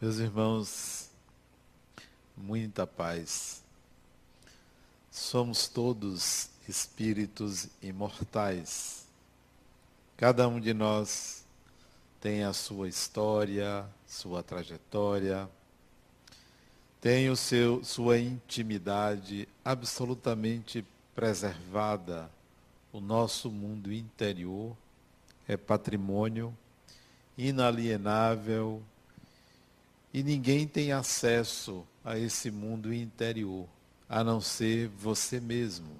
Meus irmãos, muita paz. Somos todos espíritos imortais. Cada um de nós tem a sua história, sua trajetória, tem o seu, sua intimidade absolutamente preservada. O nosso mundo interior é patrimônio inalienável e ninguém tem acesso a esse mundo interior, a não ser você mesmo.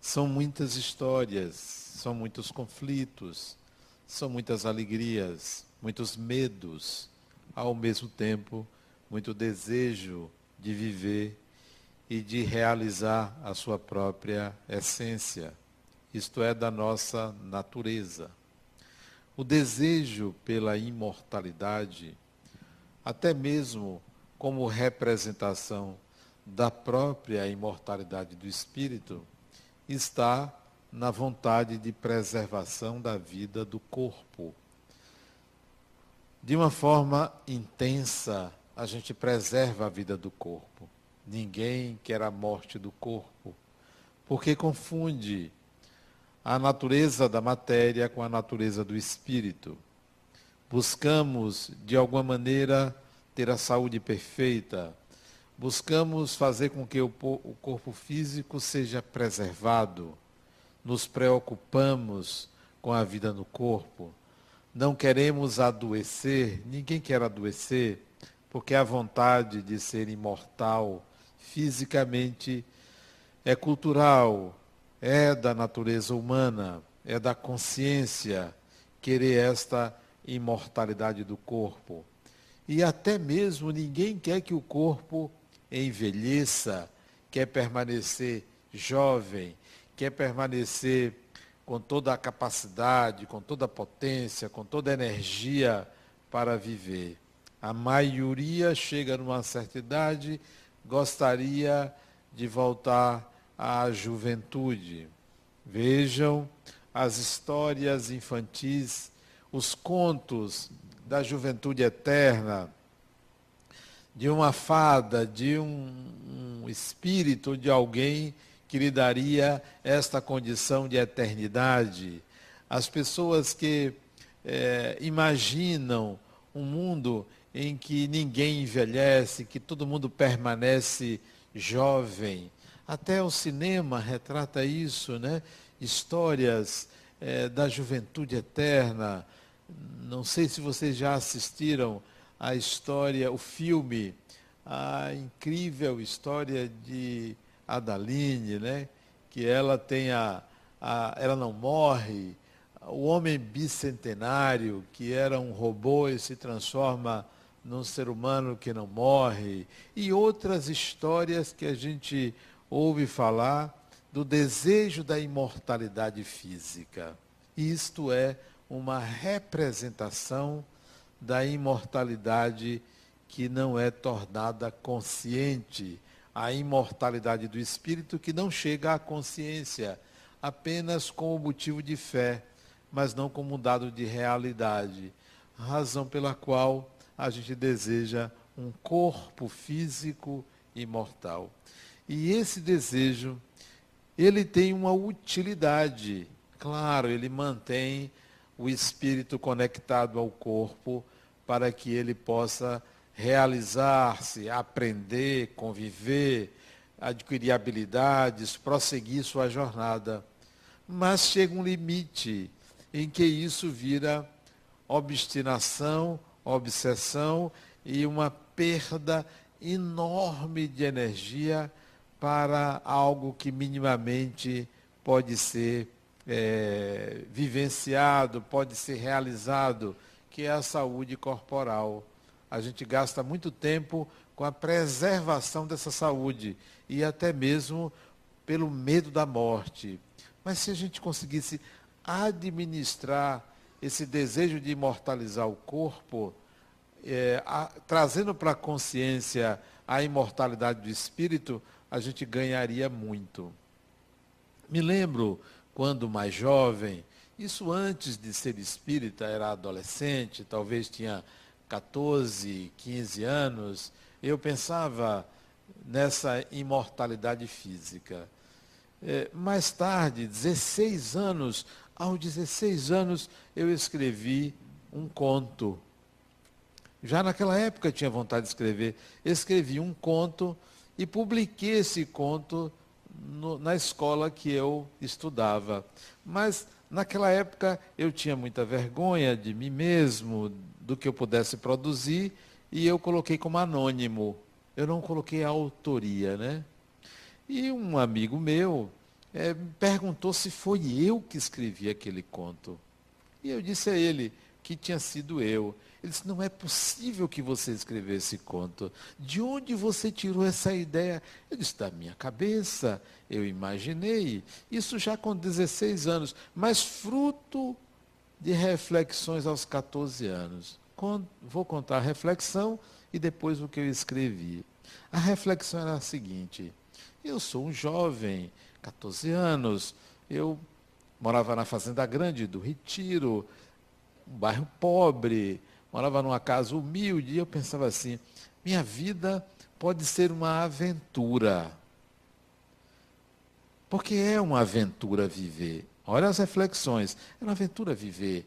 São muitas histórias, são muitos conflitos, são muitas alegrias, muitos medos, ao mesmo tempo, muito desejo de viver e de realizar a sua própria essência, isto é, da nossa natureza. O desejo pela imortalidade até mesmo como representação da própria imortalidade do espírito, está na vontade de preservação da vida do corpo. De uma forma intensa, a gente preserva a vida do corpo. Ninguém quer a morte do corpo, porque confunde a natureza da matéria com a natureza do espírito buscamos, de alguma maneira, ter a saúde perfeita, buscamos fazer com que o, corpo físico seja preservado, nos preocupamos com a vida no corpo, não queremos adoecer, ninguém quer adoecer, porque a vontade de ser imortal fisicamente é cultural, é da natureza humana, é da consciência querer esta imortalidade do corpo. E até mesmo ninguém quer que o corpo envelheça, quer permanecer jovem, quer permanecer com toda a capacidade, com toda a potência, com toda a energia para viver. A maioria chega numa certa idade, gostaria de voltar à juventude. Vejam as histórias infantis os contos da juventude eterna, de uma fada, de um, um espírito, de alguém que lhe daria esta condição de eternidade. As pessoas que é, imaginam um mundo em que ninguém envelhece, que todo mundo permanece jovem. Até o cinema retrata isso, né? Histórias é, da juventude eterna, não sei se vocês já assistiram a história, o filme, a incrível história de Adaline, né? Que ela tem a, a ela não morre, o homem bicentenário, que era um robô e se transforma num ser humano que não morre, e outras histórias que a gente ouve falar do desejo da imortalidade física. Isto é uma representação da imortalidade que não é tornada consciente, a imortalidade do espírito que não chega à consciência apenas com o motivo de fé, mas não como um dado de realidade, razão pela qual a gente deseja um corpo físico imortal. E esse desejo, ele tem uma utilidade. Claro, ele mantém o espírito conectado ao corpo para que ele possa realizar-se, aprender, conviver, adquirir habilidades, prosseguir sua jornada. Mas chega um limite em que isso vira obstinação, obsessão e uma perda enorme de energia para algo que minimamente pode ser é, vivenciado, pode ser realizado, que é a saúde corporal. A gente gasta muito tempo com a preservação dessa saúde e até mesmo pelo medo da morte. Mas se a gente conseguisse administrar esse desejo de imortalizar o corpo, é, a, trazendo para a consciência a imortalidade do espírito, a gente ganharia muito. Me lembro quando mais jovem, isso antes de ser espírita, era adolescente, talvez tinha 14, 15 anos, eu pensava nessa imortalidade física. É, mais tarde, 16 anos, aos 16 anos, eu escrevi um conto. Já naquela época eu tinha vontade de escrever. Escrevi um conto e publiquei esse conto no, na escola que eu estudava. Mas naquela época eu tinha muita vergonha de mim mesmo, do que eu pudesse produzir, e eu coloquei como anônimo. Eu não coloquei a autoria, né? E um amigo meu é, perguntou se foi eu que escrevi aquele conto. E eu disse a ele que tinha sido eu. Ele disse, não é possível que você escrevesse esse conto. De onde você tirou essa ideia? Eu disse, da minha cabeça. Eu imaginei. Isso já com 16 anos, mas fruto de reflexões aos 14 anos. Vou contar a reflexão e depois o que eu escrevi. A reflexão era a seguinte: eu sou um jovem, 14 anos, eu morava na Fazenda Grande do Retiro, um bairro pobre, morava numa casa humilde, e eu pensava assim: minha vida pode ser uma aventura. Porque é uma aventura viver. Olha as reflexões. É uma aventura viver.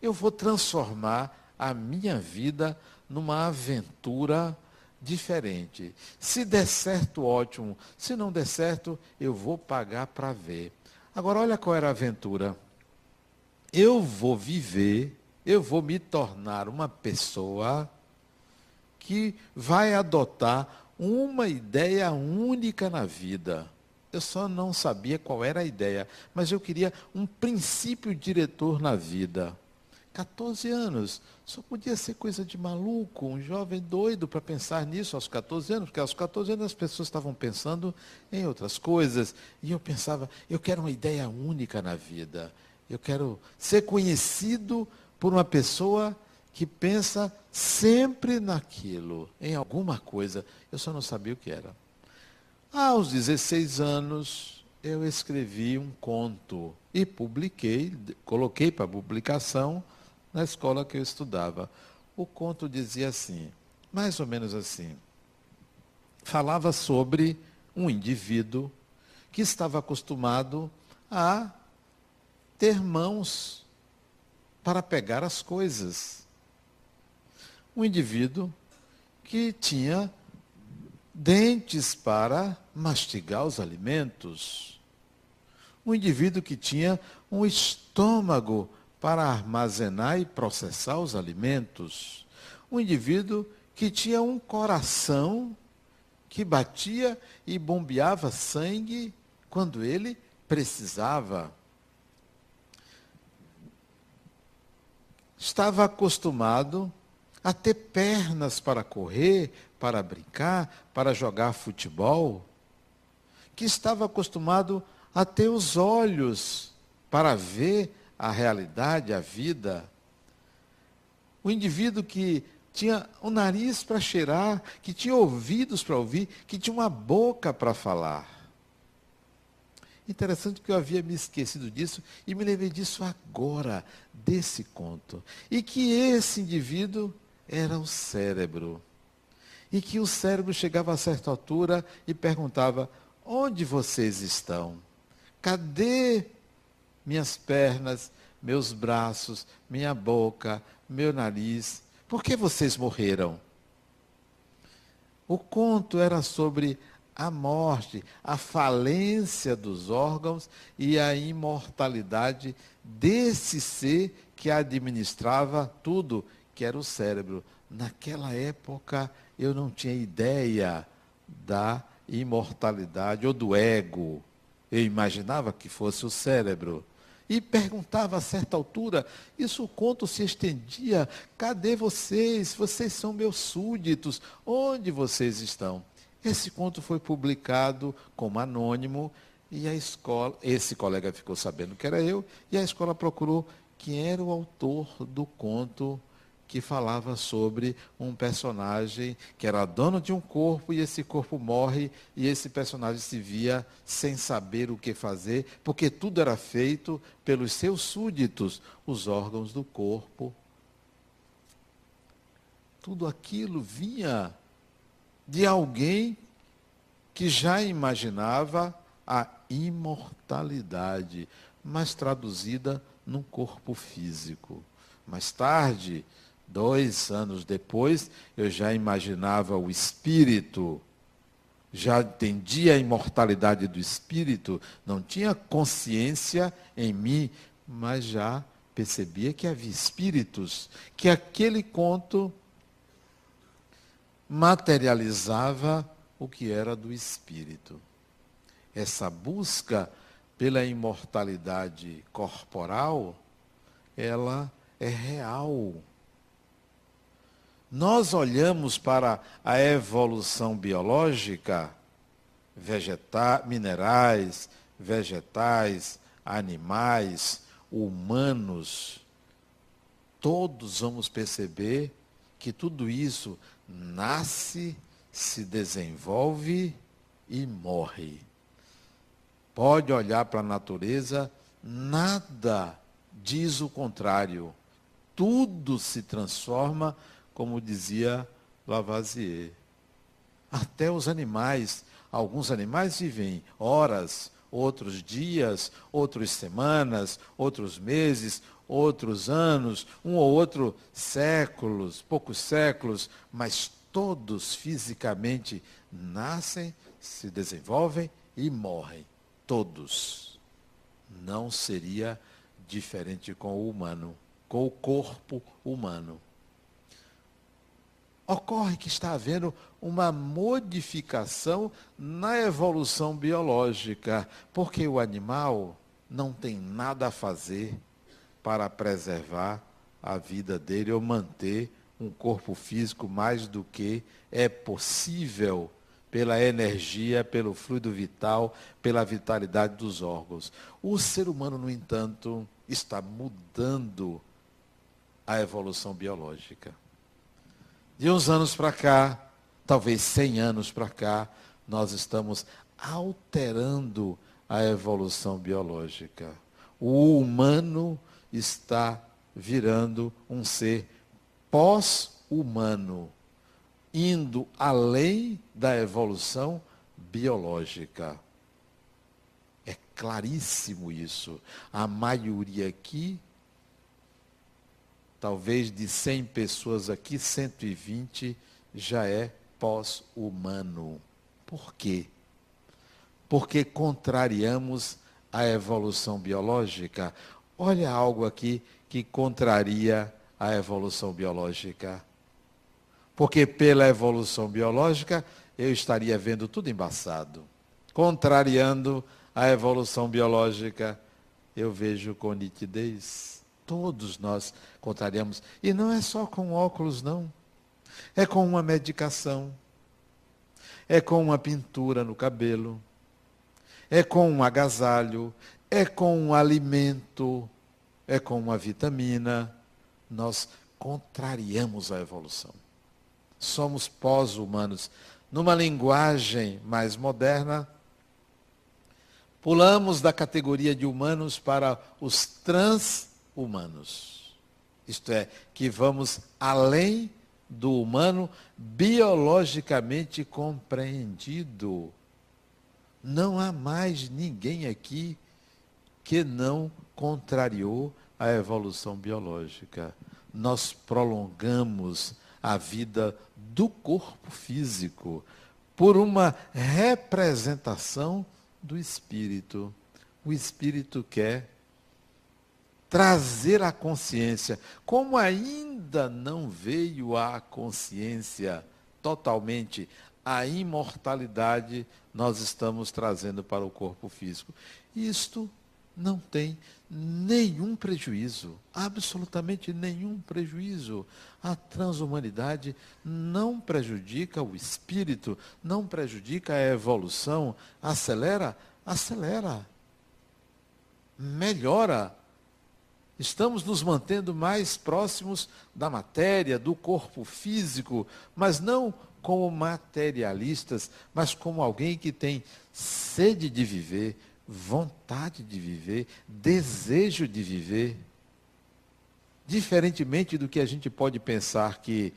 Eu vou transformar a minha vida numa aventura diferente. Se der certo, ótimo. Se não der certo, eu vou pagar para ver. Agora, olha qual era a aventura. Eu vou viver, eu vou me tornar uma pessoa que vai adotar uma ideia única na vida. Eu só não sabia qual era a ideia, mas eu queria um princípio diretor na vida. 14 anos. Só podia ser coisa de maluco, um jovem doido para pensar nisso aos 14 anos, porque aos 14 anos as pessoas estavam pensando em outras coisas. E eu pensava, eu quero uma ideia única na vida. Eu quero ser conhecido por uma pessoa que pensa sempre naquilo, em alguma coisa. Eu só não sabia o que era. Aos 16 anos, eu escrevi um conto e publiquei, coloquei para publicação na escola que eu estudava. O conto dizia assim, mais ou menos assim. Falava sobre um indivíduo que estava acostumado a ter mãos para pegar as coisas. Um indivíduo que tinha dentes para mastigar os alimentos. Um indivíduo que tinha um estômago para armazenar e processar os alimentos. Um indivíduo que tinha um coração que batia e bombeava sangue quando ele precisava. Estava acostumado a ter pernas para correr, para brincar, para jogar futebol, que estava acostumado a ter os olhos para ver a realidade, a vida. O indivíduo que tinha o nariz para cheirar, que tinha ouvidos para ouvir, que tinha uma boca para falar. Interessante que eu havia me esquecido disso e me lembrei disso agora, desse conto. E que esse indivíduo era o cérebro. E que o cérebro chegava a certa altura e perguntava: onde vocês estão? Cadê minhas pernas, meus braços, minha boca, meu nariz. Por que vocês morreram? O conto era sobre a morte, a falência dos órgãos e a imortalidade desse ser que administrava tudo, que era o cérebro. Naquela época eu não tinha ideia da imortalidade ou do ego. Eu imaginava que fosse o cérebro e perguntava a certa altura, isso o conto se estendia, cadê vocês? Vocês são meus súditos, onde vocês estão? Esse conto foi publicado como anônimo e a escola, esse colega ficou sabendo que era eu, e a escola procurou quem era o autor do conto que falava sobre um personagem que era dono de um corpo e esse corpo morre e esse personagem se via sem saber o que fazer, porque tudo era feito pelos seus súditos, os órgãos do corpo. Tudo aquilo vinha de alguém que já imaginava a imortalidade, mas traduzida num corpo físico. Mais tarde, dois anos depois, eu já imaginava o espírito, já entendia a imortalidade do espírito, não tinha consciência em mim, mas já percebia que havia espíritos, que aquele conto materializava o que era do espírito. Essa busca pela imortalidade corporal, ela é real. Nós olhamos para a evolução biológica, minerais, vegetais, animais, humanos, todos vamos perceber que tudo isso nasce, se desenvolve e morre. Pode olhar para a natureza, nada diz o contrário. Tudo se transforma, como dizia Lavoisier. Até os animais. Alguns animais vivem horas, outros dias, outras semanas, outros meses, outros anos, um ou outro séculos, poucos séculos, mas todos fisicamente nascem, se desenvolvem e morrem. Todos. Não seria diferente com o humano, com o corpo humano. Ocorre que está havendo uma modificação na evolução biológica, porque o animal não tem nada a fazer para preservar a vida dele ou manter um corpo físico mais do que é possível pela energia, pelo fluido vital, pela vitalidade dos órgãos. O ser humano, no entanto, está mudando a evolução biológica. De uns anos para cá, talvez 100 anos para cá, nós estamos alterando a evolução biológica. O humano está virando um ser pós-humano, indo além da evolução biológica. É claríssimo isso. A maioria aqui talvez de 100 pessoas aqui, 120 já é pós-humano. Por quê? Porque contrariamos a evolução biológica. Olha algo aqui que contraria a evolução biológica. Porque pela evolução biológica eu estaria vendo tudo embaçado. Contrariando a evolução biológica, eu vejo com nitidez todos nós contrariamos. E não é só com óculos, não. É com uma medicação. É com uma pintura no cabelo. É com um agasalho. É com um alimento. É com uma vitamina. Nós contrariamos a evolução. Somos pós-humanos. Numa linguagem mais moderna, pulamos da categoria de humanos para os trans humanos. Isto é, que vamos além do humano biologicamente compreendido. Não há mais ninguém aqui que não contrariou a evolução biológica. Nós prolongamos a vida do corpo físico por uma representação do espírito. O espírito quer trazer a consciência. Como ainda não veio a consciência totalmente, a imortalidade nós estamos trazendo para o corpo físico. Isto não tem nenhum prejuízo, absolutamente nenhum prejuízo. A transhumanidade não prejudica o espírito, não prejudica a evolução, acelera, acelera, melhora. Estamos nos mantendo mais próximos da matéria, do corpo físico, mas não como materialistas, mas como alguém que tem sede de viver, vontade de viver, desejo de viver. Diferentemente do que a gente pode pensar que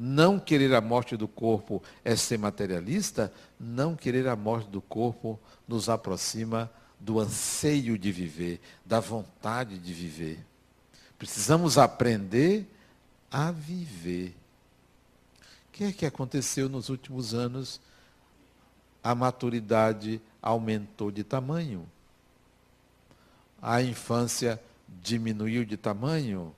Não querer a morte do corpo é ser materialista? Não querer a morte do corpo nos aproxima do anseio de viver, da vontade de viver. Precisamos aprender a viver. O que é que aconteceu nos últimos anos? A maturidade aumentou de tamanho. A infância diminuiu de tamanho.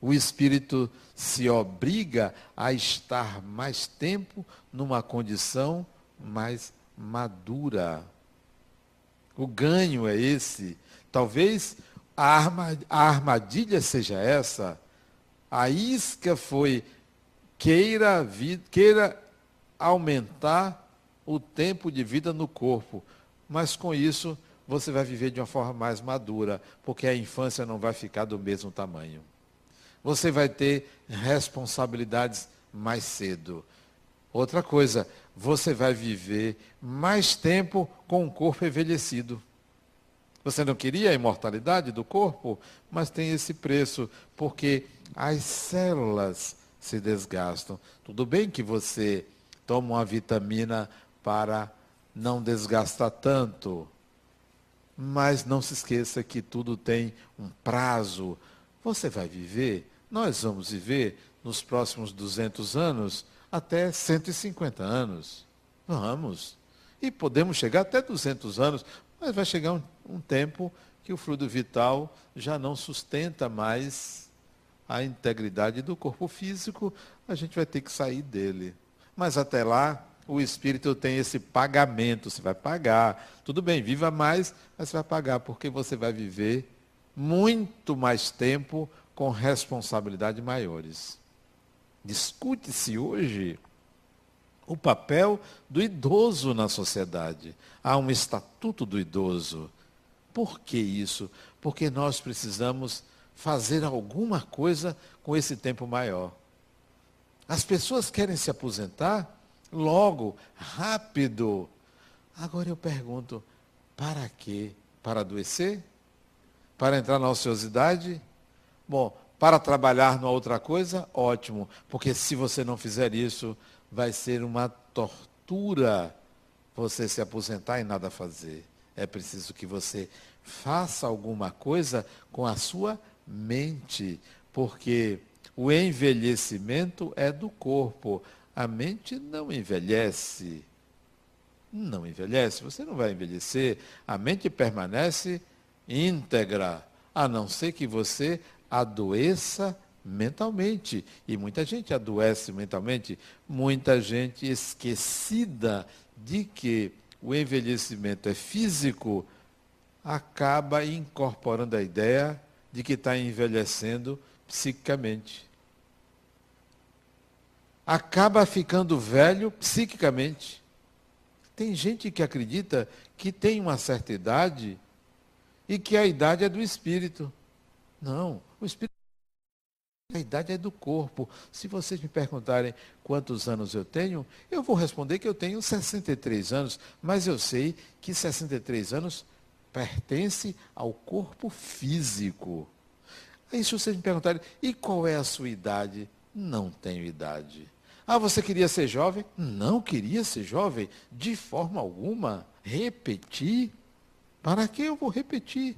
O espírito se obriga a estar mais tempo numa condição mais madura. O ganho é esse. Talvez a armadilha seja essa. A isca foi queira, queira aumentar o tempo de vida no corpo, mas com isso você vai viver de uma forma mais madura, porque a infância não vai ficar do mesmo tamanho. Você vai ter responsabilidades mais cedo. Outra coisa, você vai viver mais tempo com o corpo envelhecido. Você não queria a imortalidade do corpo, mas tem esse preço, porque as células se desgastam. Tudo bem que você toma uma vitamina para não desgastar tanto, mas não se esqueça que tudo tem um prazo. Você vai viver, nós vamos viver nos próximos 200 anos até 150 anos. Vamos. E podemos chegar até 200 anos, mas vai chegar um, um tempo que o fluido vital já não sustenta mais a integridade do corpo físico, a gente vai ter que sair dele. Mas até lá, o espírito tem esse pagamento, você vai pagar. Tudo bem, viva mais, mas você vai pagar, porque você vai viver muito mais tempo com responsabilidades maiores. Discute-se hoje o papel do idoso na sociedade. Há um estatuto do idoso. Por que isso? Porque nós precisamos fazer alguma coisa com esse tempo maior. As pessoas querem se aposentar logo, rápido. Agora eu pergunto, para quê? Para adoecer? Para entrar na ociosidade? Bom, para trabalhar numa outra coisa, ótimo, porque se você não fizer isso, vai ser uma tortura você se aposentar e nada fazer. É preciso que você faça alguma coisa com a sua mente, porque o envelhecimento é do corpo. A mente não envelhece. Não envelhece, você não vai envelhecer. A mente permanece íntegra, a não ser que você adoeça mentalmente. E muita gente adoece mentalmente, muita gente esquecida de que o envelhecimento é físico, acaba incorporando a ideia de que está envelhecendo psiquicamente. Acaba ficando velho psiquicamente. Tem gente que acredita que tem uma certa idade e que a idade é do espírito. Não, o espírito. A idade é do corpo. Se vocês me perguntarem quantos anos eu tenho, eu vou responder que eu tenho 63 anos, mas eu sei que 63 anos pertence ao corpo físico. Aí se vocês me perguntarem, e qual é a sua idade? Não tenho idade. Ah, você queria ser jovem? Não queria ser jovem, de forma alguma. Repetir? Para que eu vou repetir?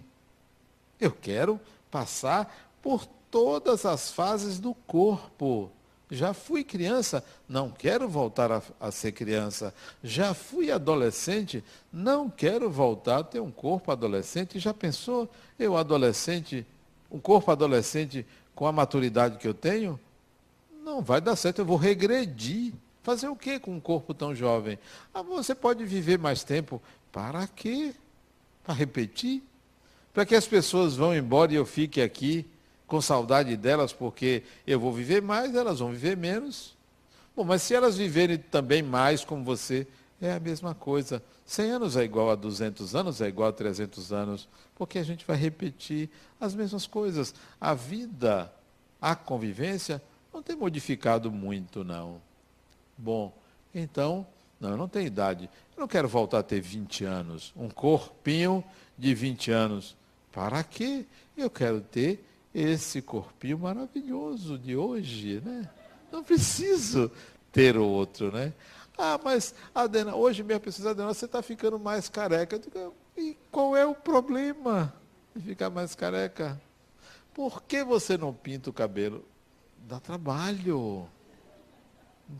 Eu quero passar por todas as fases do corpo. Já fui criança, não quero voltar a, a, ser criança. Já fui adolescente, não quero voltar a ter um corpo adolescente. Já pensou eu adolescente, um corpo adolescente com a maturidade que eu tenho? Não vai dar certo, eu vou regredir. Fazer o que com um corpo tão jovem? Ah, você pode viver mais tempo. Para quê? Para repetir? para que as pessoas vão embora e eu fique aqui com saudade delas, porque eu vou viver mais, elas vão viver menos. Bom, mas se elas viverem também mais como você, é a mesma coisa. 100 anos é igual a 200 anos, é igual a 300 anos, porque a gente vai repetir as mesmas coisas. A vida, a convivência, não tem modificado muito, não. Bom, então, não, eu não tenho idade. Eu não quero voltar a ter 20 anos, um corpinho de 20 anos. Para quê? Eu quero ter esse corpinho maravilhoso de hoje, né? Não preciso ter outro, né? Ah, mas, Adena, hoje minha pessoa, Adena, você está ficando mais careca. Eu digo, e qual é o problema de ficar mais careca? Por que você não pinta o cabelo? Dá trabalho.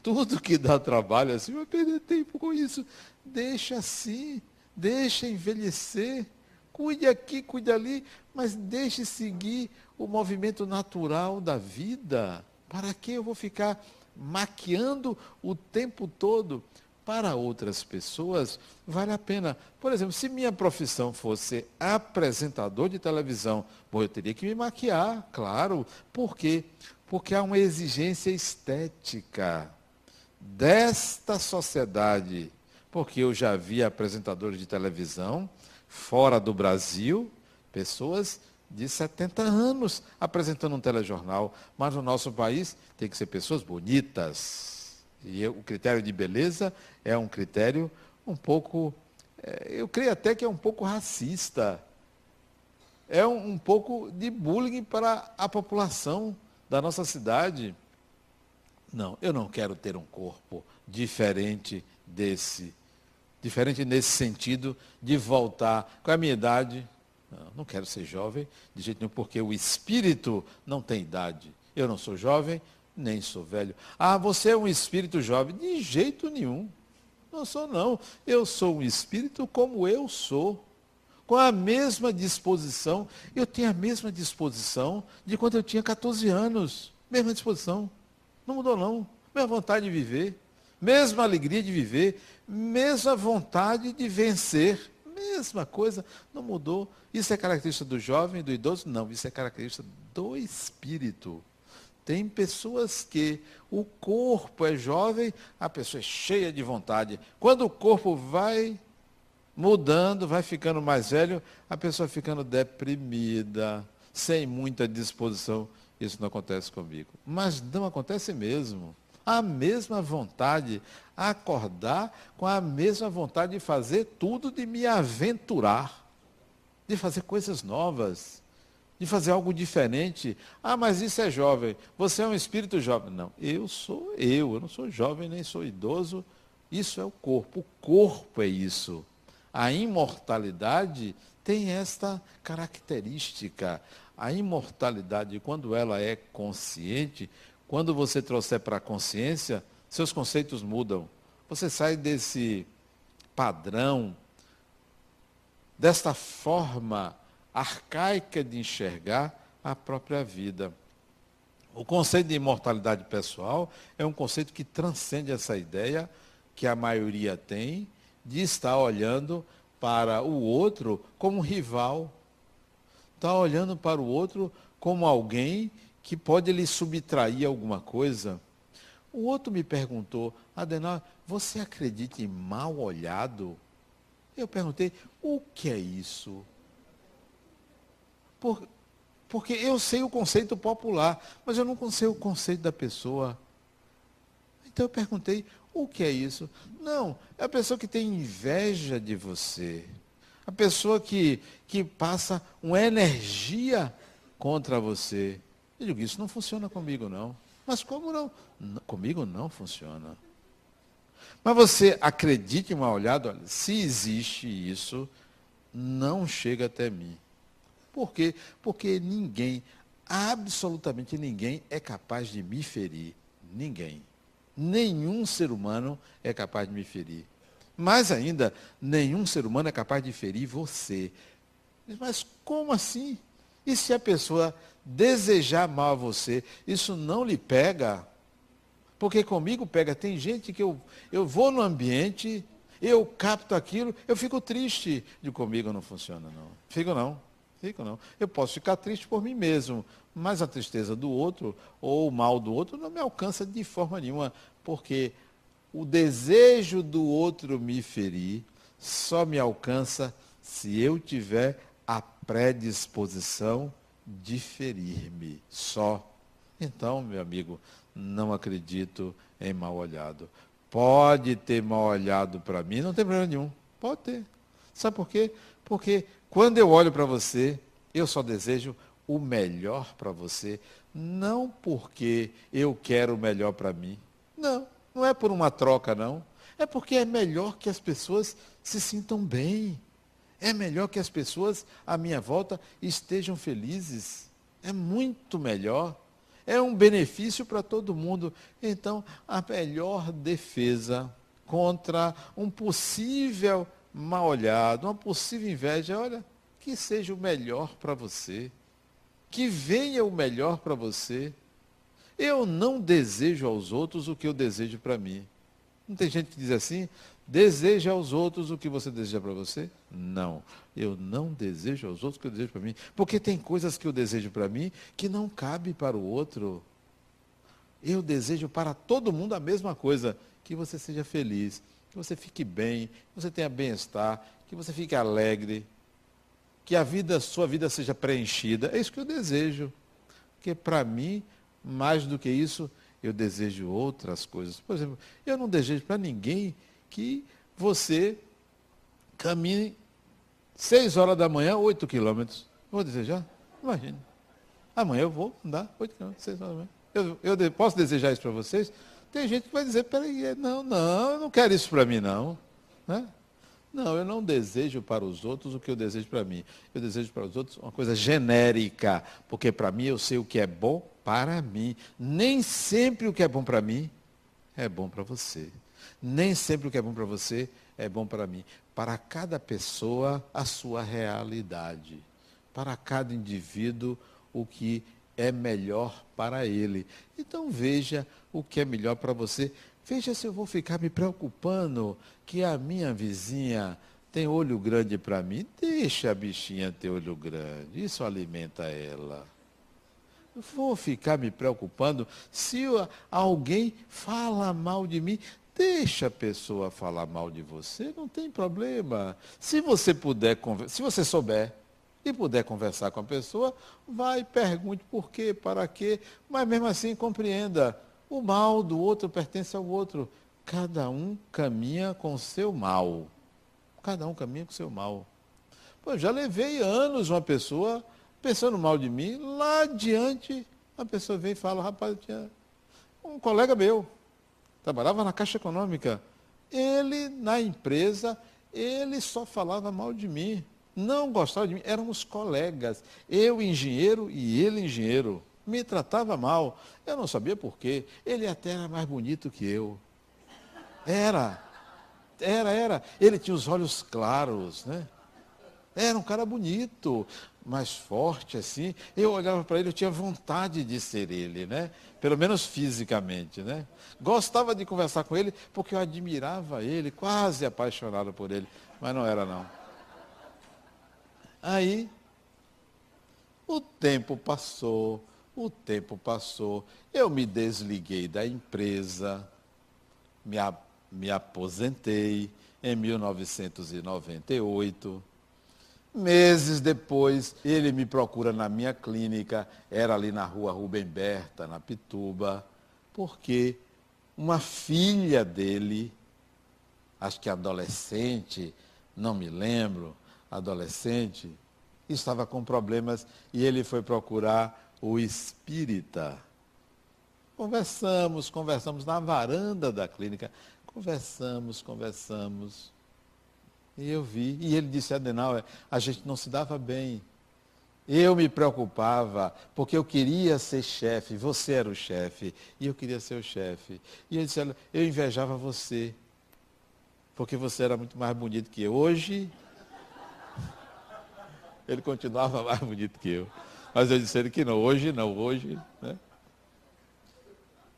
Tudo que dá trabalho assim, vai perder tempo com isso. Deixa assim, deixa envelhecer. Cuide aqui, cuide ali, mas deixe seguir o movimento natural da vida. Para que eu vou ficar maquiando o tempo todo? Para outras pessoas, vale a pena. Por exemplo, se minha profissão fosse apresentador de televisão, bom, eu teria que me maquiar, claro. Por quê? Porque há uma exigência estética desta sociedade. Porque eu já vi apresentadores de televisão fora do Brasil, pessoas de 70 anos apresentando um telejornal, mas no nosso país tem que ser pessoas bonitas. E o critério de beleza é um critério um pouco, é, eu creio até que é um pouco racista. É um, um pouco de bullying para a população da nossa cidade. Não, eu não quero ter um corpo diferente desse. Diferente nesse sentido de voltar com a minha idade. Não, não quero ser jovem de jeito nenhum, porque o espírito não tem idade. Eu não sou jovem, nem sou velho. Ah, você é um espírito jovem. De jeito nenhum. Não sou, não. Eu sou um espírito como eu sou. Com a mesma disposição. Eu tenho a mesma disposição de quando eu tinha 14 anos. Mesma disposição. Não mudou, não. Mesma vontade de viver, mesma alegria de viver, mesma vontade de vencer. Mesma coisa, não mudou. Isso é característica do jovem, do idoso? Não, isso é característica do espírito. Tem pessoas que o corpo é jovem, a pessoa é cheia de vontade. Quando o corpo vai mudando, vai ficando mais velho, a pessoa ficando deprimida, sem muita disposição. Isso não acontece comigo. Mas não acontece mesmo. A mesma vontade, acordar com a mesma vontade de fazer tudo, de me aventurar, de fazer coisas novas, de fazer algo diferente. Ah, mas isso é jovem. Você é um espírito jovem. Não, eu sou eu. Eu não sou jovem nem sou idoso. Isso é o corpo. O corpo é isso. A imortalidade tem esta característica a imortalidade, quando ela é consciente, quando você trouxer para a consciência, seus conceitos mudam. Você sai desse padrão, desta forma arcaica de enxergar a própria vida. O conceito de imortalidade pessoal é um conceito que transcende essa ideia que a maioria tem de estar olhando para o outro como rival, está olhando para o outro como alguém que pode lhe subtrair alguma coisa. O outro me perguntou, Adenal, você acredita em mal olhado? Eu perguntei, o que é isso? Por, porque eu sei o conceito popular, mas eu não sei o conceito da pessoa. Então eu perguntei, o que é isso? Não, é a pessoa que tem inveja de você. A pessoa que, que passa uma energia contra você. Eu digo, isso não funciona comigo, não. Mas como não? Comigo não funciona. Mas você acredite uma olhada, olha, se existe isso, não chega até mim. Por quê? Porque ninguém, absolutamente ninguém, é capaz de me ferir. Ninguém. Nenhum ser humano é capaz de me ferir. Mais ainda, nenhum ser humano é capaz de ferir você. Mas como assim? E se a pessoa desejar mal a você, isso não lhe pega? Porque comigo pega. Tem gente que eu, eu vou no ambiente, eu capto aquilo, eu fico triste. De comigo não funciona, não. Fico não. Fico não. Eu posso ficar triste por mim mesmo, mas a tristeza do outro ou o mal do outro não me alcança de forma nenhuma, porque o desejo do outro me ferir só me alcança se eu tiver a predisposição de ferir-me só. Então, meu amigo, não acredito em mal olhado. Pode ter mal olhado para mim, não tem problema nenhum. Pode ter. Sabe por quê? Porque quando eu olho para você, eu só desejo o melhor para você, não porque eu quero o melhor para mim. Não, não é por uma troca, não. É porque é melhor que as pessoas se sintam bem. É melhor que as pessoas à minha volta estejam felizes. É muito melhor. É um benefício para todo mundo. Então, a melhor defesa contra um possível mal olhado, uma possível inveja, olha, que seja o melhor para você. Que venha o melhor para você. Eu não desejo aos outros o que eu desejo para mim. Não tem gente que diz assim, deseja aos outros o que você deseja para você? Não, eu não desejo aos outros o que eu desejo para mim. Porque tem coisas que eu desejo para mim que não cabe para o outro. Eu desejo para todo mundo a mesma coisa, que você seja feliz, que você fique bem, que você tenha bem-estar, que você fique alegre, que a vida, sua vida seja preenchida. É isso que eu desejo. Porque para mim, mais do que isso, eu desejo outras coisas. Por exemplo, eu não desejo para ninguém que você caminhe seis horas da manhã, oito quilômetros. Vou desejar? Imagine. Amanhã eu vou andar oito quilômetros, seis horas da manhã. Eu, eu posso desejar isso para vocês? Tem gente que vai dizer, peraí, é, não, não, eu não quero isso para mim, não. Né? Não, eu não desejo para os outros o que eu desejo para mim. Eu desejo para os outros uma coisa genérica, porque para mim eu sei o que é bom para mim. Nem sempre o que é bom para mim é bom para você. Nem sempre o que é bom para você é bom para mim. Para cada pessoa, a sua realidade. Para cada indivíduo, o que é melhor para ele. Então veja o que é melhor para você. Veja se eu vou ficar me preocupando que a minha vizinha tem olho grande para mim. Deixa a bichinha ter olho grande. Isso alimenta ela. Vou ficar me preocupando se alguém fala mal de mim. Deixa a pessoa falar mal de você, não tem problema. Se você puder, se você souber e puder conversar com a pessoa, vai, pergunte por quê, para quê, mas mesmo assim compreenda. O mal do outro pertence ao outro. Cada um caminha com o seu mal. Cada um caminha com o seu mal. Pô, já levei anos uma pessoa pensando mal de mim, lá adiante a pessoa vem e fala, rapaz, tinha um colega meu, trabalhava na Caixa Econômica. Ele, na empresa, ele só falava mal de mim. Não gostava de mim. Éramos colegas. Eu, engenheiro, e ele, engenheiro. Me tratava mal. Eu não sabia por quê. Ele até era mais bonito que eu. Era. Era, era. Ele tinha os olhos claros, né? Era um cara bonito mais forte assim, eu olhava para ele, eu tinha vontade de ser ele, né? Pelo menos fisicamente, né? Gostava de conversar com ele porque eu admirava ele, quase apaixonado por ele, mas não era não. Aí o tempo passou, o tempo passou, eu me desliguei da empresa, me, me aposentei em 1998 Meses depois, ele me procura na minha clínica, era ali na rua Rubem Berta, na Pituba, porque uma filha dele, acho que adolescente, não me lembro, adolescente, estava com problemas e ele foi procurar o espírita. Conversamos, conversamos na varanda da clínica, conversamos, conversamos. E eu vi. E ele disse, Adenauer, a gente não se dava bem. Eu me preocupava, porque eu queria ser chefe, você era o chefe, e eu queria ser o chefe. E ele disse, eu invejava você, porque você era muito mais bonito que eu. Hoje, ele continuava mais bonito que eu. Mas eu disse ele que não, hoje não, hoje, né?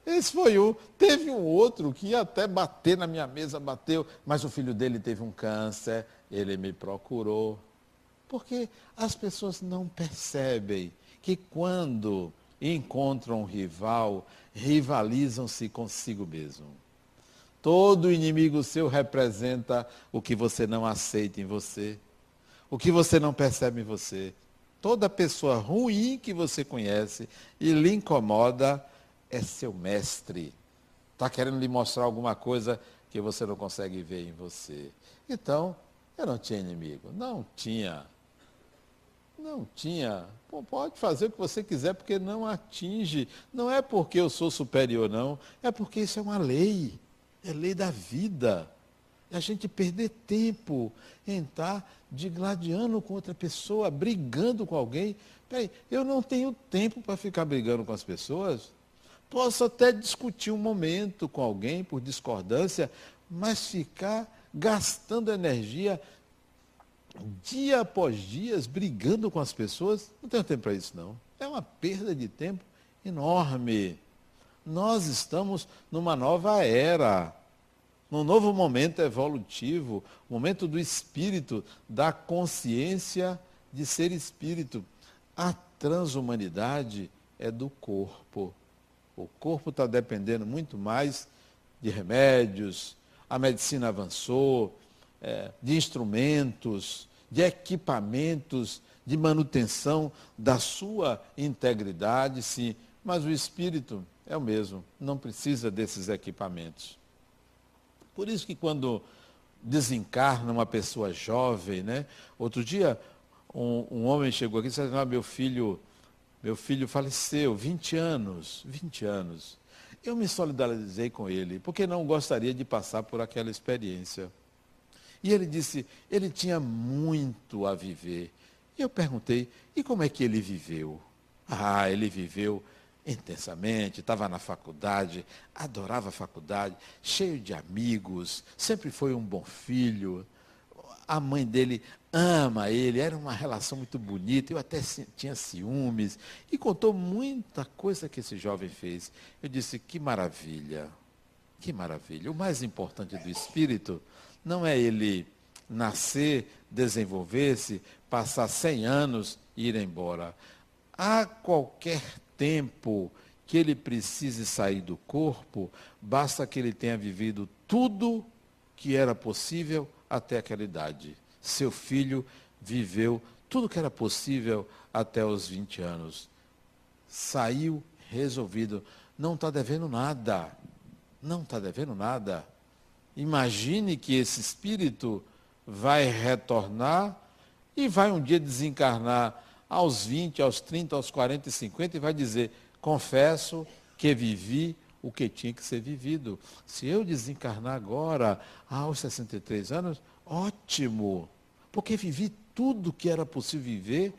Esse foi um. Teve um outro que ia até bater na minha mesa, bateu, mas o filho dele teve um câncer, ele me procurou. Porque as pessoas não percebem que quando encontram um rival, rivalizam-se consigo mesmo. Todo inimigo seu representa o que você não aceita em você, o que você não percebe em você. Toda pessoa ruim que você conhece e lhe incomoda, é seu mestre. Está querendo lhe mostrar alguma coisa que você não consegue ver em você. Então, eu não tinha inimigo. Não tinha. Não tinha. Pô, pode fazer o que você quiser, porque não atinge. Não é porque eu sou superior, não. É porque isso é uma lei. É lei da vida. A gente perder tempo em estar digladiando com outra pessoa, brigando com alguém. Peraí, eu não tenho tempo para ficar brigando com as pessoas. Posso até discutir um momento com alguém por discordância, mas ficar gastando energia dia após dia, brigando com as pessoas, não tenho tempo para isso não. É uma perda de tempo enorme. Nós estamos numa nova era, num novo momento evolutivo, momento do espírito, da consciência de ser espírito. A transhumanidade é do corpo. O corpo está dependendo muito mais de remédios, a medicina avançou, é, de instrumentos, de equipamentos, de manutenção da sua integridade, sim, mas o espírito é o mesmo, não precisa desses equipamentos. Por isso que quando desencarna uma pessoa jovem, né? Outro dia um, um homem chegou aqui e disse, ah, meu filho meu filho faleceu, 20 anos, 20 anos. Eu me solidarizei com ele, porque não gostaria de passar por aquela experiência. E ele disse, ele tinha muito a viver. E eu perguntei, e como é que ele viveu? Ah, ele viveu intensamente, estava na faculdade, adorava a faculdade, cheio de amigos, sempre foi um bom filho. A mãe dele ama ele, era uma relação muito bonita, eu até tinha ciúmes, e contou muita coisa que esse jovem fez. Eu disse, que maravilha, que maravilha. O mais importante do espírito não é ele nascer, desenvolver-se, passar 100 anos e ir embora. A qualquer tempo que ele precise sair do corpo, basta que ele tenha vivido tudo que era possível até aquela idade seu filho viveu tudo que era possível até os 20 anos. Saiu resolvido. Não está devendo nada. Não está devendo nada. Imagine que esse espírito vai retornar e vai um dia desencarnar aos 20, aos 30, aos 40 e 50 e vai dizer: confesso que vivi o que tinha que ser vivido. Se eu desencarnar agora, aos 63 anos, ótimo, porque vivi tudo que era possível viver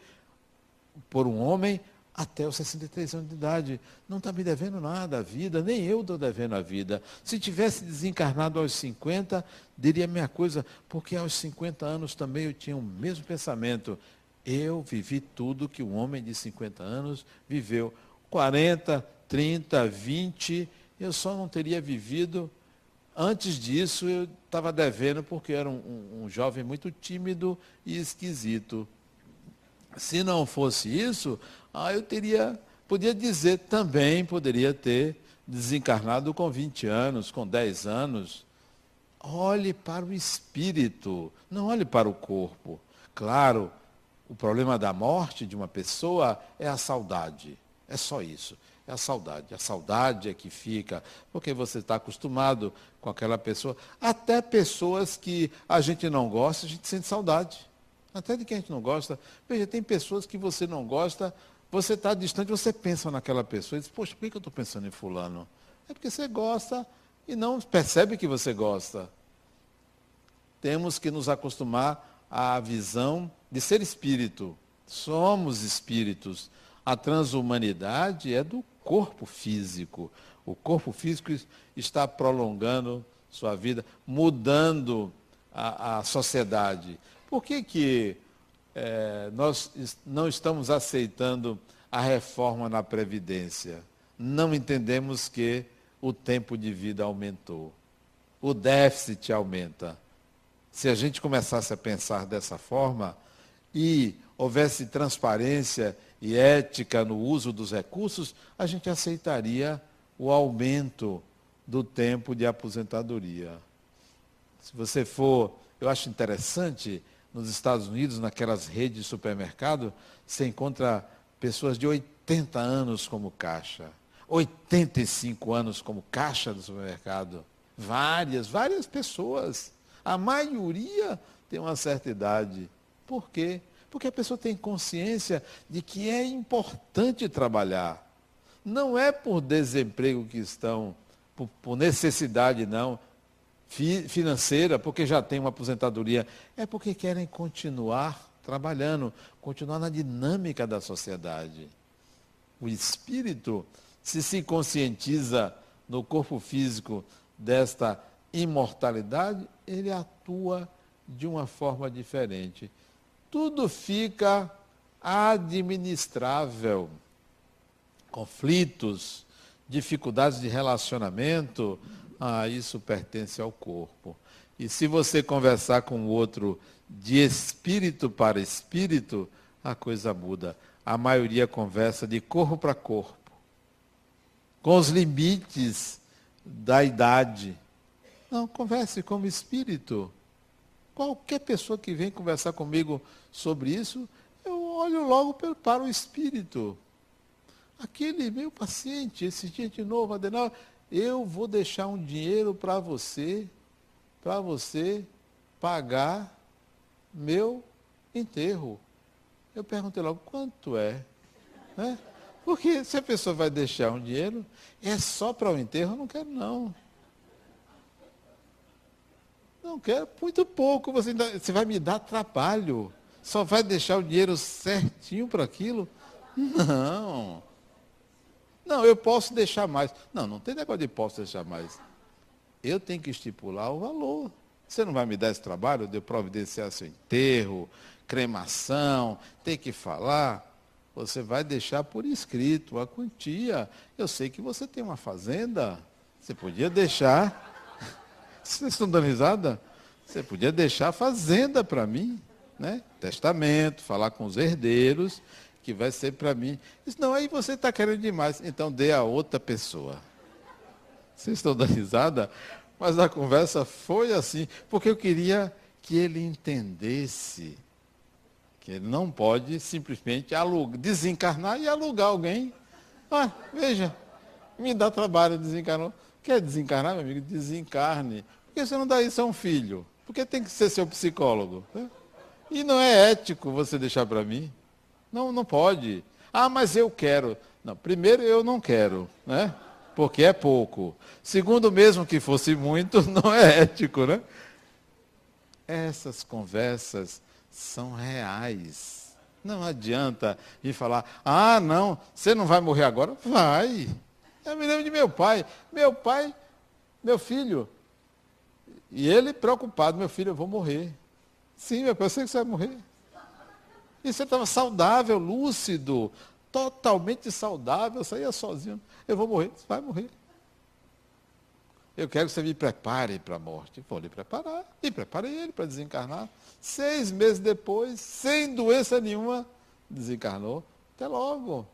por um homem até os 63 anos de idade. Não está me devendo nada a vida, nem eu estou devendo a vida. Se tivesse desencarnado aos 50, diria a minha coisa, porque aos 50 anos também eu tinha o mesmo pensamento. Eu vivi tudo que um homem de 50 anos viveu. 40, 30, 20, eu só não teria vivido Antes disso, eu estava devendo porque era um, um, um, jovem muito tímido e esquisito. Se não fosse isso, ah, eu teria, podia dizer também, poderia ter desencarnado com 20 anos, com 10 anos. Olhe para o espírito, não olhe para o corpo. Claro, o problema da morte de uma pessoa é a saudade. É só isso. É a saudade. A saudade é que fica, porque você está acostumado com aquela pessoa. Até pessoas que a gente não gosta, a gente sente saudade. Até de quem a gente não gosta. Veja, tem pessoas que você não gosta, você está distante, você pensa naquela pessoa e diz, poxa, por que eu estou pensando em fulano? É porque você gosta e não percebe que você gosta. Temos que nos acostumar à visão de ser espírito. Somos espíritos. A transhumanidade é do corpo físico. O corpo físico está prolongando sua vida, mudando a, a sociedade. Por que, que é, nós não estamos aceitando a reforma na Previdência? Não entendemos que o tempo de vida aumentou. O déficit aumenta. Se a gente começasse a pensar dessa forma e houvesse transparência e ética no uso dos recursos, a gente aceitaria o aumento do tempo de aposentadoria. Se você for, eu acho interessante, nos Estados Unidos, naquelas redes de supermercado, você encontra pessoas de 80 anos como caixa, 85 anos como caixa do supermercado. Várias, várias pessoas. A maioria tem uma certa idade. Por quê? Porque a pessoa tem consciência de que é importante trabalhar. Não é por desemprego que estão, por, por necessidade, não, fi, financeira, porque já tem uma aposentadoria. É porque querem continuar trabalhando, continuar na dinâmica da sociedade. O espírito, se se conscientiza no corpo físico desta imortalidade, ele atua de uma forma diferente. Tudo fica administrável. Conflitos, dificuldades de relacionamento, ah, isso pertence ao corpo. E se você conversar com o outro de espírito para espírito, a coisa muda. A maioria conversa de corpo para corpo, com os limites da idade. Não, converse como espírito. Qualquer pessoa que vem conversar comigo sobre isso, eu olho logo para o espírito. Aquele meu paciente, esse dia de novo, Adenal, eu vou deixar um dinheiro para você, para você pagar meu enterro. Eu perguntei logo, quanto é? Né? Porque se a pessoa vai deixar um dinheiro, é só para o enterro, eu não quero não. Não quero, muito pouco, você, ainda, você vai me dar trabalho. Só vai deixar o dinheiro certinho para aquilo? Não. Não, eu posso deixar mais. Não, não tem negócio de posso deixar mais. Eu tenho que estipular o valor. Você não vai me dar esse trabalho de providenciar seu enterro, cremação, tem que falar. Você vai deixar por escrito a quantia. Eu sei que você tem uma fazenda. Você podia deixar vocês estão dando risada? Você podia deixar a fazenda para mim, né? Testamento, falar com os herdeiros, que vai ser para mim. Isso não, aí você está querendo demais. Então dê a outra pessoa. Vocês estão dando risada? Mas a conversa foi assim, porque eu queria que ele entendesse que ele não pode simplesmente alugar, desencarnar e alugar alguém. Ah, veja, me dá trabalho desencarnar. Quer desencarnar, meu amigo? Desencarne. Por que você não dá isso a um filho? Porque tem que ser seu psicólogo. Né? E não é ético você deixar para mim. Não, não pode. Ah, mas eu quero. Não, primeiro eu não quero, né? Porque é pouco. Segundo, mesmo que fosse muito, não é ético, né? Essas conversas são reais. Não adianta ir falar, ah, não, você não vai morrer agora? Vai. Eu me lembro de meu pai. Meu pai, meu filho. E ele preocupado, meu filho, eu vou morrer. Sim, meu pai, eu sei que você vai morrer. E você estava saudável, lúcido, totalmente saudável, saía sozinho. Eu vou morrer. Você vai morrer. Eu quero que você me prepare para a morte. Vou lhe preparar. E preparei ele para desencarnar. Seis meses depois, sem doença nenhuma, desencarnou. Até logo.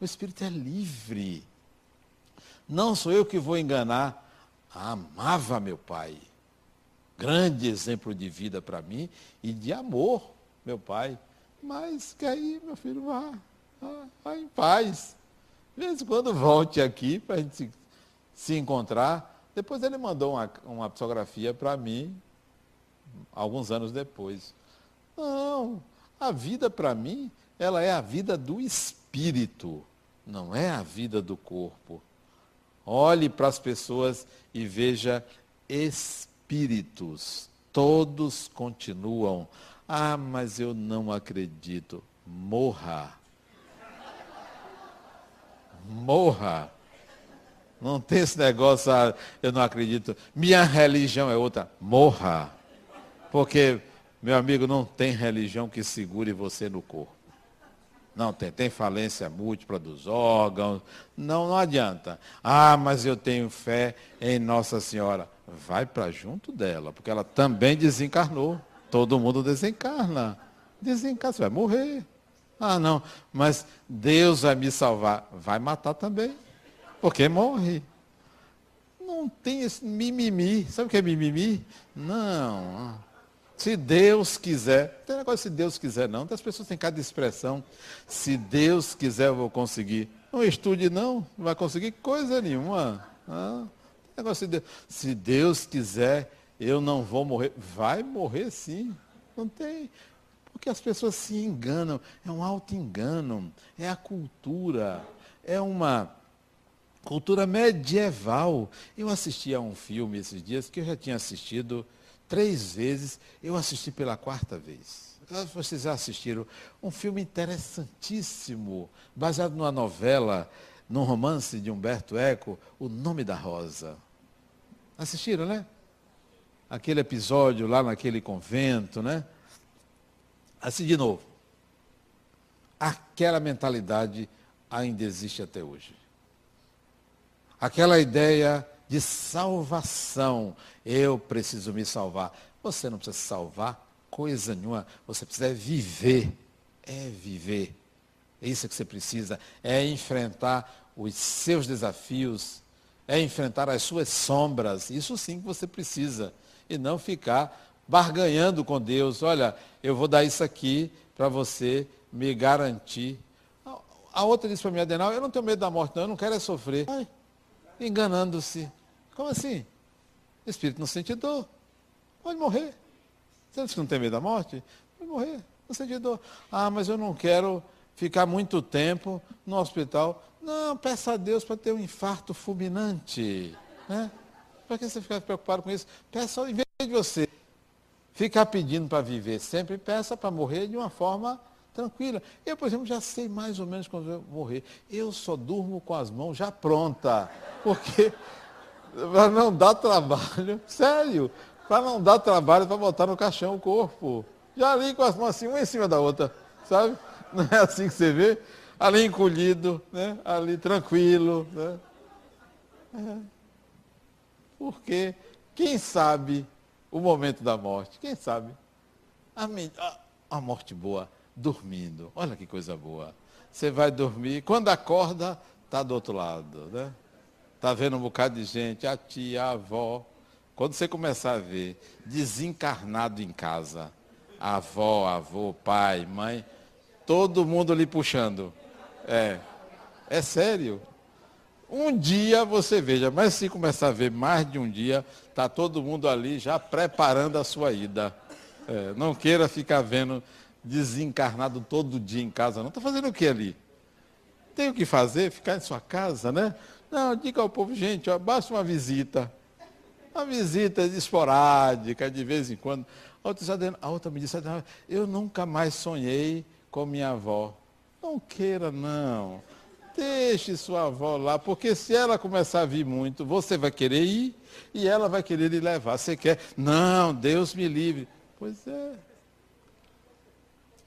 O espírito é livre. Não sou eu que vou enganar. Amava meu pai. Grande exemplo de vida para mim e de amor, meu pai. Mas que aí, meu filho, vá, vá, vá em paz. De vez em quando volte aqui para a gente se, encontrar. Depois ele mandou uma, uma psicografia para mim, alguns anos depois. Não, a vida para mim, ela é a vida do espírito, não é a vida do corpo. Olhe para as pessoas e veja espíritos. Todos continuam. Ah, mas eu não acredito. Morra. Morra. Não tem esse negócio, ah, eu não acredito. Minha religião é outra. Morra. Porque, meu amigo, não tem religião que segure você no corpo. Não tem, tem falência múltipla dos órgãos. Não, não adianta. Ah, mas eu tenho fé em Nossa Senhora. Vai para junto dela, porque ela também desencarnou. Todo mundo desencarna. Desencarna, você vai morrer. Ah, não, mas Deus vai me salvar. Vai matar também, porque morre. Não tem esse mimimi. Sabe o que é mimimi? Não. Se Deus quiser, não tem negócio se Deus quiser não, as pessoas têm cada expressão. Se Deus quiser, eu vou conseguir. Não estude não, não vai conseguir coisa nenhuma. Ah, negócio de Deus. Se Deus quiser, eu não vou morrer. Vai morrer sim. Não tem. Porque as pessoas se enganam, é um auto-engano, é a cultura, é uma cultura medieval. Eu assisti a um filme esses dias que eu já tinha assistido três vezes, eu assisti pela quarta vez. Vocês já assistiram um filme interessantíssimo, baseado numa novela, num romance de Humberto Eco, O Nome da Rosa. Assistiram, né? Aquele episódio lá naquele convento, né? Assim de novo. Aquela mentalidade ainda existe até hoje. Aquela ideia de salvação. Eu preciso me salvar. Você não precisa se salvar coisa nenhuma. Você precisa viver. É viver. É isso que você precisa. É enfrentar os seus desafios. É enfrentar as suas sombras. Isso sim que você precisa. E não ficar barganhando com Deus. Olha, eu vou dar isso aqui para você me garantir. A outra disse para mim, Adenal, eu não tenho medo da morte, não, eu não quero é sofrer. Enganando-se. Como assim? Espírito não sente dor. Pode morrer. Você disse que não tem medo da morte? Pode morrer. Não sente dor. Ah, mas eu não quero ficar muito tempo no hospital. Não, peça a Deus para ter um infarto fulminante. Né? Para que você ficar preocupado com isso? Peça, em vez de você ficar pedindo para viver sempre, peça para morrer de uma forma tranquila. Eu, por exemplo, já sei mais ou menos quando eu morrer. Eu só durmo com as mãos já prontas. Porque para não dar trabalho, sério, para não dar trabalho para botar no caixão o corpo. Já ali com as mãos assim, uma em cima da outra, sabe? Não é assim que você vê? Ali encolhido, né? ali tranquilo. Né? É. Porque quem sabe o momento da morte? Quem sabe? A, a morte boa, dormindo. Olha que coisa boa. Você vai dormir, quando acorda, está do outro lado. Né? Está vendo um bocado de gente, a tia, a avó. Quando você começar a ver desencarnado em casa, avó, avô, pai, mãe, todo mundo lhe puxando. É. É sério. Um dia você veja, mas se começar a ver mais de um dia, está todo mundo ali já preparando a sua ida. É, não queira ficar vendo desencarnado todo dia em casa, não. Está fazendo o que ali? Tem o que fazer? Ficar em sua casa, né? Não, diga ao povo, gente, ó, basta uma visita. Uma visita esporádica, de vez em quando. A outra, a outra me disse, eu nunca mais sonhei com minha avó. Não queira, não. Deixe sua avó lá, porque se ela começar a vir muito, você vai querer ir e ela vai querer lhe levar. Você quer? Não, Deus me livre. Pois é.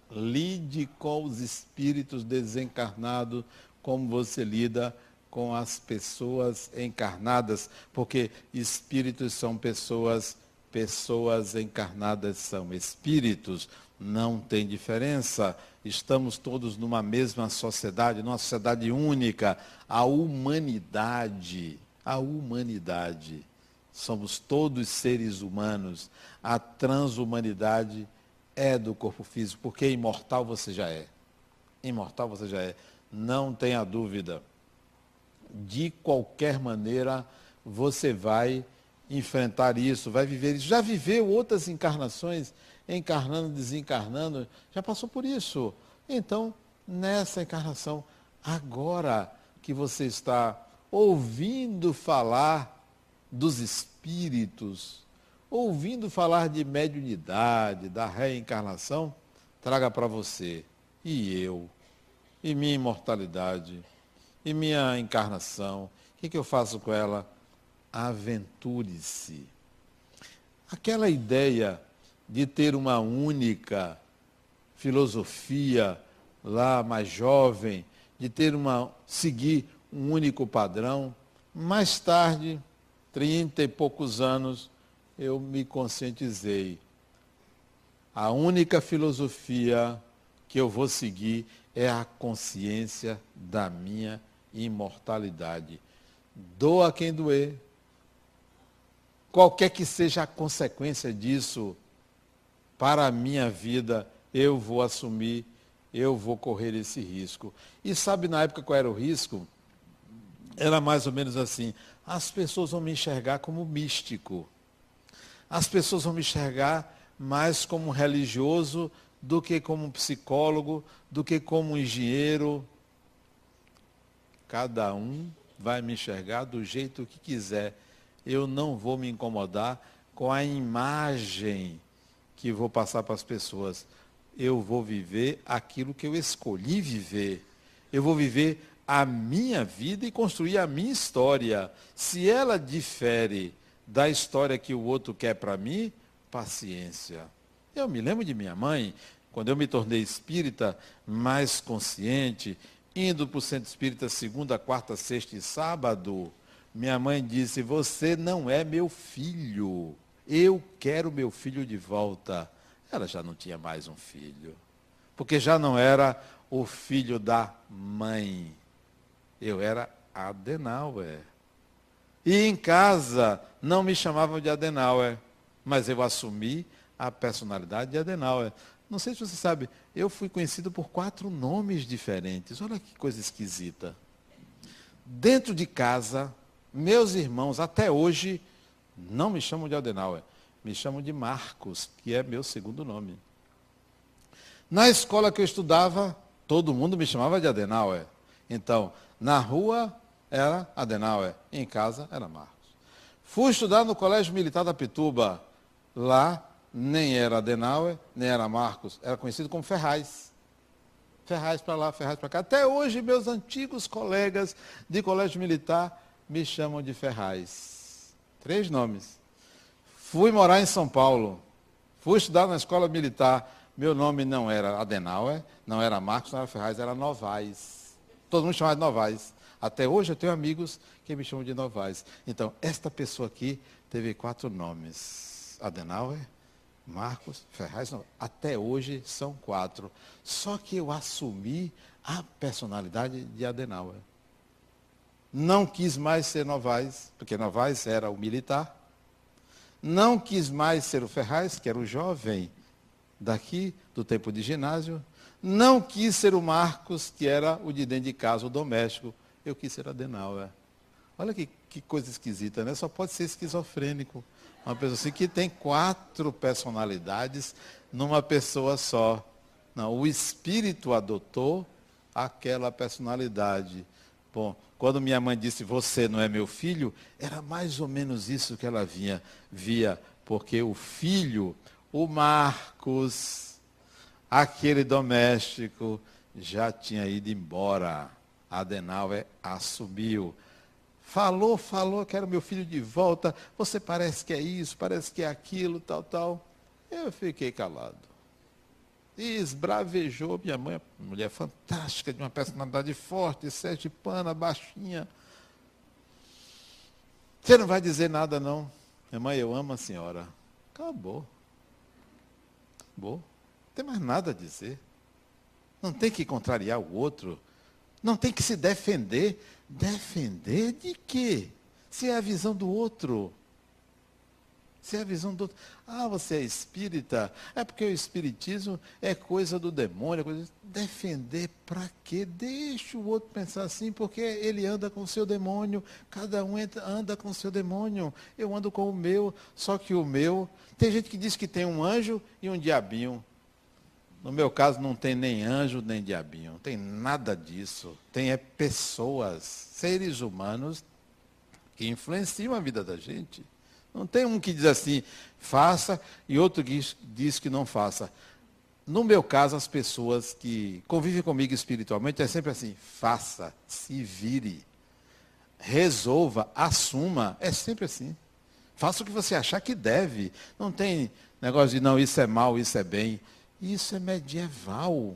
Lide com os espíritos desencarnados como você lida com as pessoas encarnadas, porque espíritos são pessoas, pessoas encarnadas são espíritos, não tem diferença. Estamos todos numa mesma sociedade, numa sociedade única. A humanidade, a humanidade, somos todos seres humanos. A transhumanidade é do corpo físico, porque imortal você já é. Imortal você já é. Não tenha dúvida de qualquer maneira você vai enfrentar isso, vai viver isso. Já viveu outras encarnações, encarnando, desencarnando, já passou por isso. Então, nessa encarnação, agora que você está ouvindo falar dos espíritos, ouvindo falar de mediunidade, da reencarnação, traga para você e eu, e minha imortalidade, e minha encarnação? O que, que eu faço com ela? Aventure-se. Aquela ideia de ter uma única filosofia lá mais jovem, de ter uma seguir um único padrão, mais tarde, trinta e poucos anos, eu me conscientizei. A única filosofia que eu vou seguir é a consciência da minha imortalidade. Doa quem doer. Qualquer que seja a consequência disso para a minha vida, eu vou assumir, eu vou correr esse risco. E sabe na época qual era o risco? Era mais ou menos assim: as pessoas vão me enxergar como místico. As pessoas vão me enxergar mais como religioso do que como psicólogo, do que como engenheiro. Cada um vai me enxergar do jeito que quiser. Eu não vou me incomodar com a imagem que vou passar para as pessoas. Eu vou viver aquilo que eu escolhi viver. Eu vou viver a minha vida e construir a minha história. Se ela difere da história que o outro quer para mim, paciência. Eu me lembro de minha mãe, quando eu me tornei espírita, mais consciente, indo para o centro espírita segunda, quarta, sexta e sábado, minha mãe disse: Você não é meu filho. Eu quero meu filho de volta. Ela já não tinha mais um filho. Porque já não era o filho da mãe. Eu era Adenauer. E em casa não me chamavam de Adenauer, mas eu assumi a personalidade de Adenauer. Não sei se você sabe, eu fui conhecido por quatro nomes diferentes. Olha que coisa esquisita. Dentro de casa, meus irmãos, até hoje, não me chamam de Adenauer, me chamam de Marcos, que é meu segundo nome. Na escola que eu estudava, todo mundo me chamava de Adenauer. Então, na rua era Adenauer, em casa era Marcos. Fui estudar no Colégio Militar da Pituba. Lá nem era Adenauer, nem era Marcos, era conhecido como Ferraz. Ferraz para lá, Ferraz para cá. Até hoje, meus antigos colegas de colégio militar me chamam de Ferraz. Três nomes. Fui morar em São Paulo. Fui estudar na escola militar. Meu nome não era Adenauer, não era Marcos, não era Ferraz, era Novaes. Todo mundo chamava de Novaes. Até hoje eu tenho amigos que me chamam de Novaes. Então, esta pessoa aqui teve quatro nomes. Adenauer, Marcos, Ferraz, não, até hoje são quatro. Só que eu assumi a personalidade de Adenauer. Não quis mais ser Novaes, porque Novaes era o militar. Não quis mais ser o Ferraz, que era o jovem daqui, do tempo de ginásio. Não quis ser o Marcos, que era o de dentro de casa, o doméstico. Eu quis ser Adenauer. Olha que, que coisa esquisita, né? Só pode ser esquizofrênico. Uma pessoa assim que tem quatro personalidades numa pessoa só. Não, o espírito adotou aquela personalidade. Bom, quando minha mãe disse, você não é meu filho, era mais ou menos isso que ela vinha, via, porque o filho, o Marcos, aquele doméstico, já tinha ido embora. Adenauer assumiu. Falou, falou, quero meu filho de volta. Você parece que é isso, parece que é aquilo, tal, tal. Eu fiquei calado. E esbravejou minha mãe, mulher fantástica, de uma personalidade forte, pana, baixinha. Você não vai dizer nada, não. Minha mãe, eu amo a senhora. Acabou. Acabou. Não tem mais nada a dizer. Não tem que contrariar o outro. Não tem que se defender. Defender de quê? Se é a visão do outro. Se é a visão do outro. Ah, você é espírita? É porque o espiritismo é coisa do demônio. É coisa... Defender para quê? Deixa o outro pensar assim, porque ele anda com o seu demônio. Cada um anda com o seu demônio. Eu ando com o meu, só que o meu. Tem gente que diz que tem um anjo e um diabinho. No meu caso, não tem nem anjo nem diabinho, não tem nada disso. Tem é pessoas, seres humanos que influenciam a vida da gente. Não tem um que diz assim, faça, e outro que diz que não faça. No meu caso, as pessoas que convivem comigo espiritualmente é sempre assim, faça, se vire, resolva, assuma, é sempre assim. Faça o que você achar que deve. Não tem negócio de não, isso é mal, isso é bem. Isso é medieval.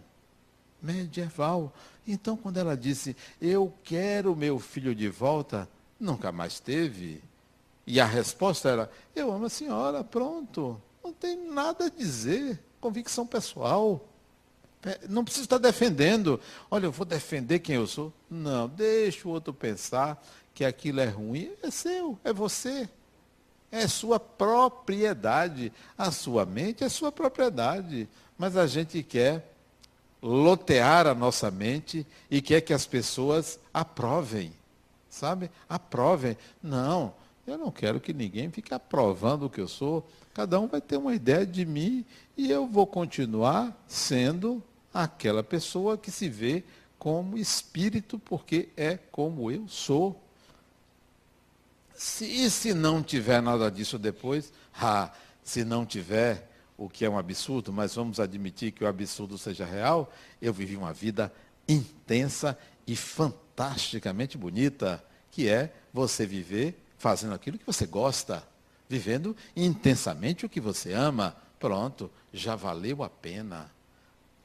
Medieval. Então, quando ela disse, eu quero meu filho de volta, nunca mais teve. E a resposta era, eu amo a senhora, pronto. Não tem nada a dizer. Convicção pessoal. Não precisa estar defendendo. Olha, eu vou defender quem eu sou. Não, deixa o outro pensar que aquilo é ruim. É seu, é você. É sua propriedade. A sua mente é sua propriedade. Mas a gente quer lotear a nossa mente e quer que as pessoas aprovem. Sabe? Aprovem. Não, Eu não quero que ninguém fique aprovando o que eu sou. Cada um vai ter uma ideia de mim e eu vou continuar sendo aquela pessoa que se vê como espírito, porque é como eu sou. Se, e se não tiver nada disso depois? Ah, se não tiver, o que é um absurdo, mas vamos admitir que o absurdo seja real, eu vivi uma vida intensa e fantasticamente bonita, que é você viver fazendo aquilo que você gosta, vivendo intensamente o que você ama. Pronto, já valeu a pena.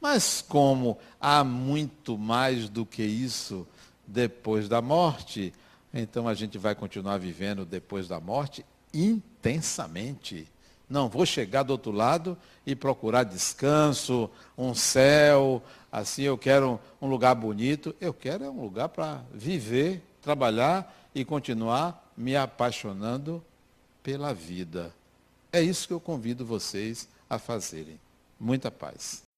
Mas como há muito mais do que isso depois da morte, então a gente vai continuar vivendo depois da morte intensamente. Não vou chegar do outro lado e procurar descanso, um céu, assim eu quero um lugar bonito. Eu quero um lugar para viver, trabalhar e continuar me apaixonando pela vida. É isso que eu convido vocês a fazerem. Muita paz.